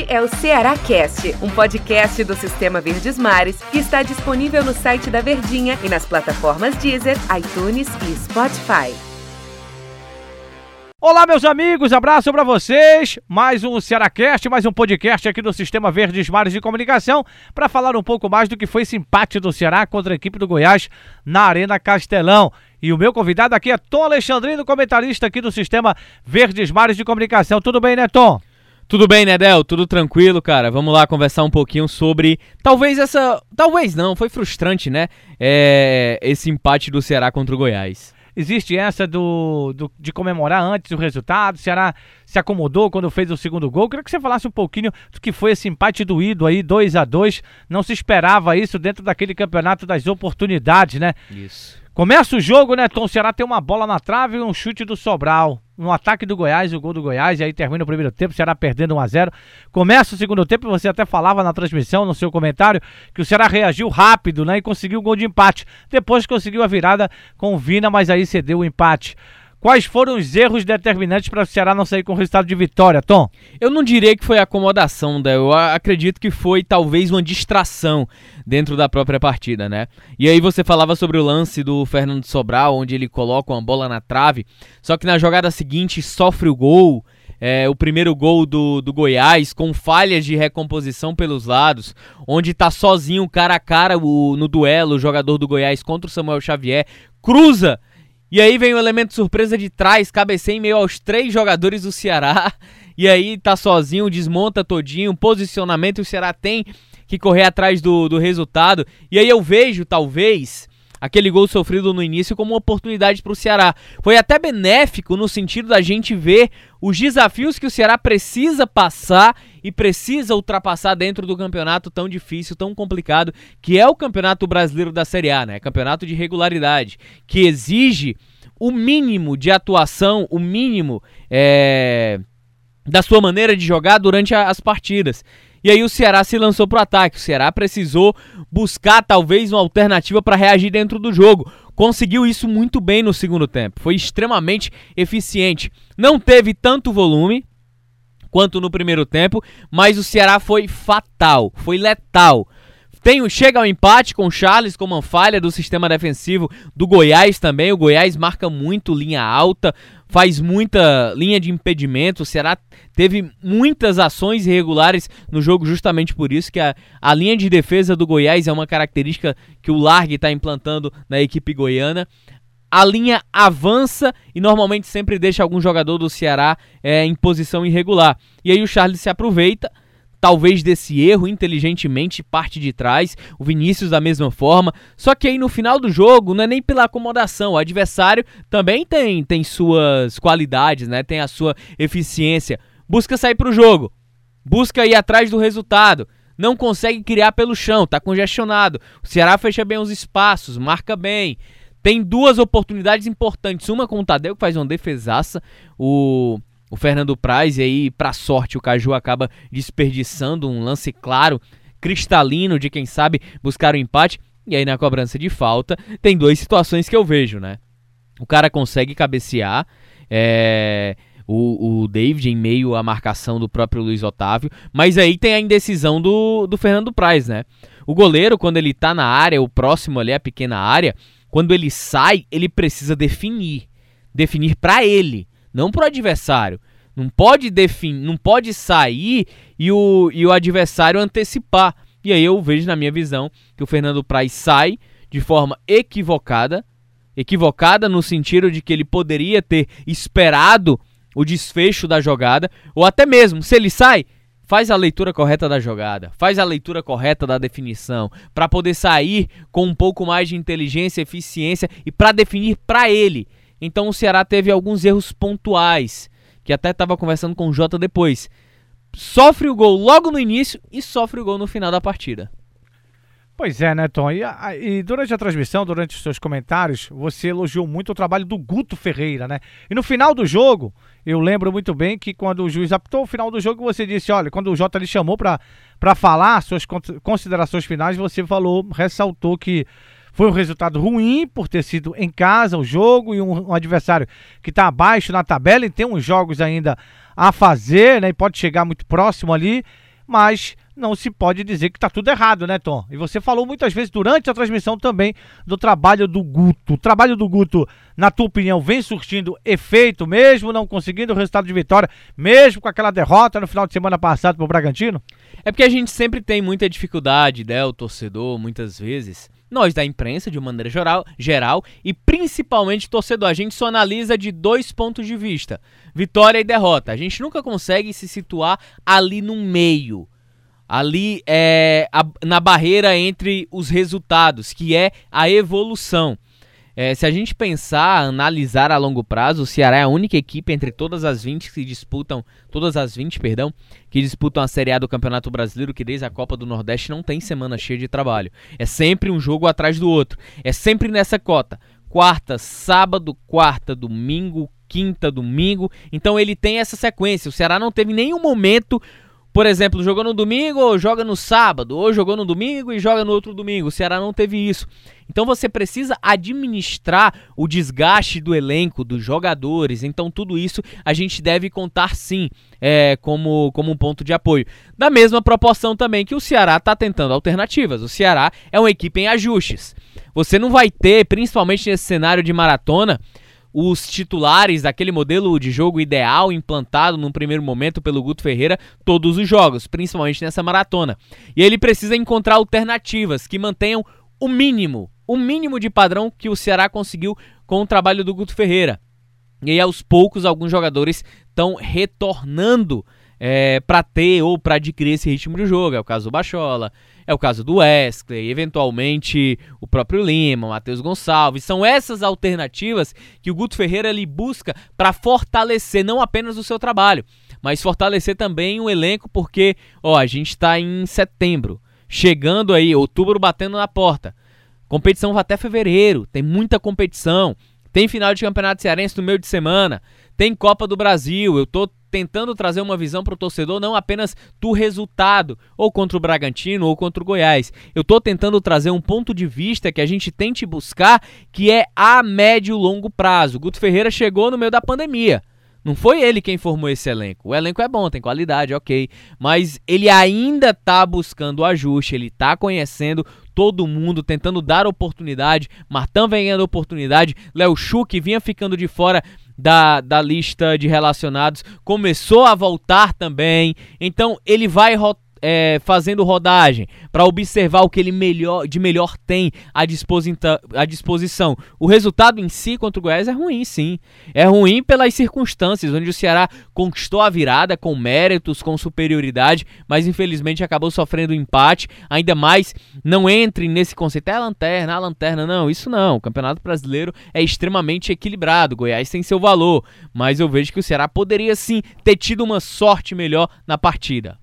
Este é o Ceará Cast, um podcast do Sistema Verdes Mares que está disponível no site da Verdinha e nas plataformas Deezer, iTunes e Spotify. Olá, meus amigos, abraço para vocês. Mais um Cearacast, mais um podcast aqui do Sistema Verdes Mares de Comunicação para falar um pouco mais do que foi esse empate do Ceará contra a equipe do Goiás na Arena Castelão. E o meu convidado aqui é Tom Alexandrino, comentarista aqui do Sistema Verdes Mares de Comunicação. Tudo bem, né, Tom? Tudo bem, Nedel? Tudo tranquilo, cara? Vamos lá conversar um pouquinho sobre. Talvez essa. Talvez não, foi frustrante, né? É... Esse empate do Ceará contra o Goiás. Existe essa do, do, de comemorar antes o resultado. O Ceará se acomodou quando fez o segundo gol. Queria que você falasse um pouquinho do que foi esse empate doído aí, 2 a 2 Não se esperava isso dentro daquele campeonato das oportunidades, né? Isso. Começa o jogo, né, Tom? O Ceará tem uma bola na trave e um chute do Sobral. No ataque do Goiás, o gol do Goiás, e aí termina o primeiro tempo, o Ceará perdendo 1 a 0 Começa o segundo tempo, você até falava na transmissão, no seu comentário, que o Ceará reagiu rápido, né, e conseguiu o gol de empate. Depois conseguiu a virada com o Vina, mas aí cedeu o empate. Quais foram os erros determinantes para o Ceará não sair com o resultado de vitória, Tom? Eu não diria que foi acomodação, né? eu acredito que foi talvez uma distração dentro da própria partida, né? E aí você falava sobre o lance do Fernando Sobral, onde ele coloca uma bola na trave, só que na jogada seguinte sofre o gol. É, o primeiro gol do, do Goiás, com falhas de recomposição pelos lados, onde tá sozinho cara a cara o, no duelo o jogador do Goiás contra o Samuel Xavier, cruza e aí vem o elemento surpresa de trás, cabeceia em meio aos três jogadores do Ceará. E aí tá sozinho, desmonta todinho, posicionamento, o Ceará tem que correr atrás do, do resultado. E aí eu vejo, talvez, aquele gol sofrido no início como uma oportunidade para o Ceará. Foi até benéfico no sentido da gente ver os desafios que o Ceará precisa passar e precisa ultrapassar dentro do campeonato tão difícil, tão complicado, que é o Campeonato Brasileiro da Série A, né? Campeonato de regularidade, que exige o mínimo de atuação, o mínimo é, da sua maneira de jogar durante a, as partidas. E aí o Ceará se lançou para o ataque. O Ceará precisou buscar talvez uma alternativa para reagir dentro do jogo. Conseguiu isso muito bem no segundo tempo. Foi extremamente eficiente. Não teve tanto volume quanto no primeiro tempo, mas o Ceará foi fatal, foi letal. Tem, chega ao empate com o Charles com uma falha do sistema defensivo do Goiás também. O Goiás marca muito linha alta, faz muita linha de impedimento. O Ceará teve muitas ações irregulares no jogo, justamente por isso que a, a linha de defesa do Goiás é uma característica que o Largue está implantando na equipe goiana. A linha avança e normalmente sempre deixa algum jogador do Ceará é, em posição irregular. E aí o Charles se aproveita talvez desse erro inteligentemente parte de trás, o Vinícius da mesma forma. Só que aí no final do jogo não é nem pela acomodação, o adversário também tem tem suas qualidades, né? Tem a sua eficiência. Busca sair para o jogo. Busca ir atrás do resultado. Não consegue criar pelo chão, tá congestionado. O Ceará fecha bem os espaços, marca bem. Tem duas oportunidades importantes, uma com o Tadeu que faz uma defesaça, o o Fernando Praz, e aí, para sorte, o Caju acaba desperdiçando um lance claro, cristalino, de quem sabe buscar o um empate. E aí, na cobrança de falta, tem duas situações que eu vejo, né? O cara consegue cabecear, é, o, o David em meio à marcação do próprio Luiz Otávio, mas aí tem a indecisão do, do Fernando Praz, né? O goleiro, quando ele tá na área, o próximo ali, a pequena área, quando ele sai, ele precisa definir. Definir para ele não pro adversário. Não pode definir, não pode sair e o, e o adversário antecipar. E aí eu vejo na minha visão que o Fernando Praz sai de forma equivocada, equivocada no sentido de que ele poderia ter esperado o desfecho da jogada, ou até mesmo, se ele sai, faz a leitura correta da jogada, faz a leitura correta da definição, para poder sair com um pouco mais de inteligência, eficiência e para definir para ele então o Ceará teve alguns erros pontuais, que até estava conversando com o Jota depois. Sofre o gol logo no início e sofre o gol no final da partida. Pois é, né, Tom? E, e, durante a transmissão, durante os seus comentários, você elogiou muito o trabalho do Guto Ferreira, né? E no final do jogo, eu lembro muito bem que quando o juiz apitou o final do jogo, você disse: olha, quando o Jota lhe chamou para falar suas considerações finais, você falou, ressaltou que foi um resultado ruim por ter sido em casa o jogo e um, um adversário que está abaixo na tabela e tem uns jogos ainda a fazer, né? E pode chegar muito próximo ali. mas não se pode dizer que está tudo errado, né, Tom? E você falou muitas vezes durante a transmissão também do trabalho do Guto. O trabalho do Guto, na tua opinião, vem surtindo efeito, mesmo não conseguindo o resultado de vitória, mesmo com aquela derrota no final de semana passado para o Bragantino? É porque a gente sempre tem muita dificuldade, né, o torcedor, muitas vezes. Nós da imprensa, de maneira geral, geral e principalmente torcedor, a gente só analisa de dois pontos de vista: vitória e derrota. A gente nunca consegue se situar ali no meio ali é, a, na barreira entre os resultados, que é a evolução. É, se a gente pensar, analisar a longo prazo, o Ceará é a única equipe entre todas as 20 que disputam, todas as 20, perdão, que disputam a Série A do Campeonato Brasileiro, que desde a Copa do Nordeste não tem semana cheia de trabalho. É sempre um jogo atrás do outro. É sempre nessa cota. Quarta, sábado, quarta, domingo, quinta, domingo. Então ele tem essa sequência. O Ceará não teve nenhum momento por exemplo, jogou no domingo ou joga no sábado, ou jogou no domingo e joga no outro domingo. O Ceará não teve isso. Então você precisa administrar o desgaste do elenco, dos jogadores. Então tudo isso a gente deve contar sim é, como, como um ponto de apoio. Da mesma proporção também que o Ceará está tentando alternativas. O Ceará é uma equipe em ajustes. Você não vai ter, principalmente nesse cenário de maratona, os titulares daquele modelo de jogo ideal implantado num primeiro momento pelo Guto Ferreira todos os jogos, principalmente nessa maratona. E ele precisa encontrar alternativas que mantenham o mínimo, o mínimo de padrão que o Ceará conseguiu com o trabalho do Guto Ferreira. E aí, aos poucos, alguns jogadores estão retornando é, para ter ou para adquirir esse ritmo de jogo. É o caso do Bachola, é o caso do Wesley, eventualmente o próprio Lima, o Matheus Gonçalves. São essas alternativas que o Guto Ferreira ele busca para fortalecer não apenas o seu trabalho, mas fortalecer também o elenco, porque ó, a gente está em setembro, chegando aí, outubro batendo na porta. Competição vai até fevereiro, tem muita competição. Tem final de campeonato cearense no meio de semana. Tem Copa do Brasil. Eu tô tentando trazer uma visão para o torcedor não apenas do resultado, ou contra o Bragantino ou contra o Goiás. Eu estou tentando trazer um ponto de vista que a gente tente buscar, que é a médio e longo prazo. Guto Ferreira chegou no meio da pandemia. Não foi ele quem formou esse elenco. O elenco é bom, tem qualidade, ok. Mas ele ainda está buscando ajuste, ele está conhecendo todo mundo, tentando dar oportunidade. Martão vem ganhando oportunidade. Léo Chu, que vinha ficando de fora, da, da lista de relacionados começou a voltar também. Então ele vai rotar é, fazendo rodagem para observar o que ele melhor, de melhor tem à, à disposição. O resultado em si contra o Goiás é ruim, sim. É ruim pelas circunstâncias, onde o Ceará conquistou a virada com méritos, com superioridade, mas infelizmente acabou sofrendo um empate. Ainda mais, não entre nesse conceito, é a lanterna, a lanterna. Não, isso não. O Campeonato Brasileiro é extremamente equilibrado. O Goiás tem seu valor, mas eu vejo que o Ceará poderia sim ter tido uma sorte melhor na partida.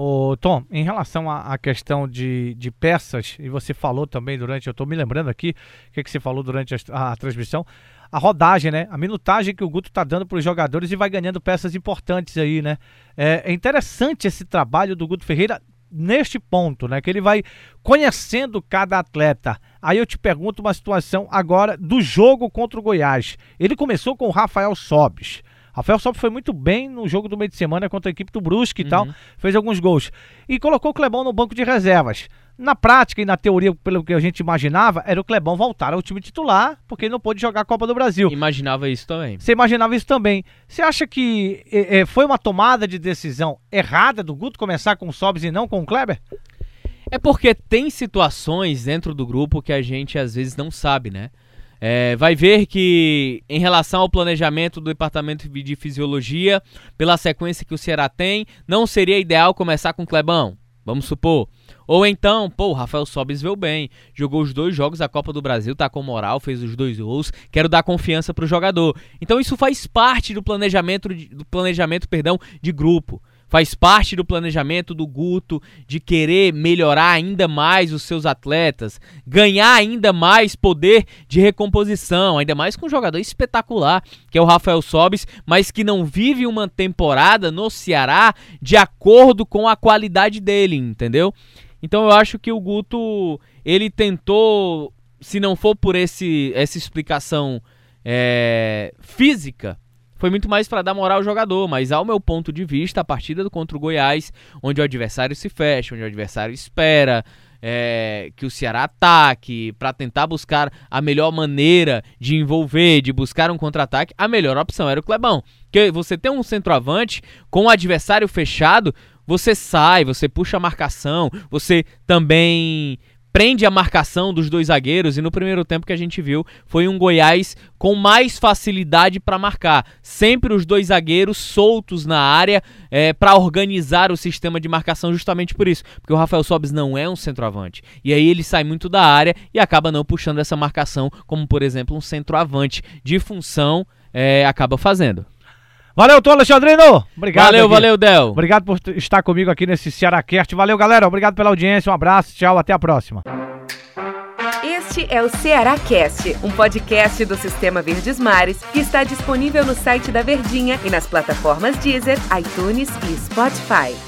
Ô, Tom, em relação à, questão de, de peças, e você falou também durante, eu estou me lembrando aqui, o que, que você falou durante a, a, transmissão, a rodagem, né? A minutagem que o Guto está dando para os jogadores e vai ganhando peças importantes aí, né? É, é interessante esse trabalho do Guto Ferreira neste ponto, né? Que ele vai conhecendo cada atleta. Aí eu te pergunto uma situação agora do jogo contra o Goiás. Ele começou com o Rafael Sobes. Rafael Sobis foi muito bem no jogo do meio de semana contra a equipe do Brusque e uhum. tal, fez alguns gols. E colocou o Clebão no banco de reservas. Na prática e na teoria, pelo que a gente imaginava, era o Clebão voltar ao time titular, porque ele não pôde jogar a Copa do Brasil. Imaginava isso também. Você imaginava isso também. Você acha que é, foi uma tomada de decisão errada do Guto começar com o Sobis e não com o Kleber? É porque tem situações dentro do grupo que a gente às vezes não sabe, né? É, vai ver que, em relação ao planejamento do Departamento de Fisiologia, pela sequência que o Ceará tem, não seria ideal começar com o Clebão, vamos supor. Ou então, pô, o Rafael Sobis veio bem, jogou os dois jogos da Copa do Brasil, tá com moral, fez os dois gols, quero dar confiança pro jogador. Então isso faz parte do planejamento, do planejamento, perdão, de grupo faz parte do planejamento do Guto de querer melhorar ainda mais os seus atletas, ganhar ainda mais poder de recomposição, ainda mais com um jogador espetacular, que é o Rafael Sobis, mas que não vive uma temporada no Ceará de acordo com a qualidade dele, entendeu? Então eu acho que o Guto ele tentou, se não for por esse essa explicação é, física, foi muito mais para dar moral ao jogador, mas ao meu ponto de vista, a partida contra o Goiás, onde o adversário se fecha, onde o adversário espera, é, que o Ceará ataque, para tentar buscar a melhor maneira de envolver, de buscar um contra-ataque, a melhor opção era o Clebão. Porque você tem um centroavante com o adversário fechado, você sai, você puxa a marcação, você também prende a marcação dos dois zagueiros e no primeiro tempo que a gente viu foi um Goiás com mais facilidade para marcar. Sempre os dois zagueiros soltos na área é, para organizar o sistema de marcação justamente por isso. Porque o Rafael Sobes não é um centroavante. E aí ele sai muito da área e acaba não puxando essa marcação, como por exemplo um centroavante de função é, acaba fazendo. Valeu, Tom Alexandrino. Obrigado. Valeu, aqui. valeu, Del. Obrigado por estar comigo aqui nesse Cearacast. Valeu, galera. Obrigado pela audiência. Um abraço. Tchau. Até a próxima. Este é o Ceará Cast, um podcast do Sistema Verdes Mares que está disponível no site da Verdinha e nas plataformas Deezer, iTunes e Spotify.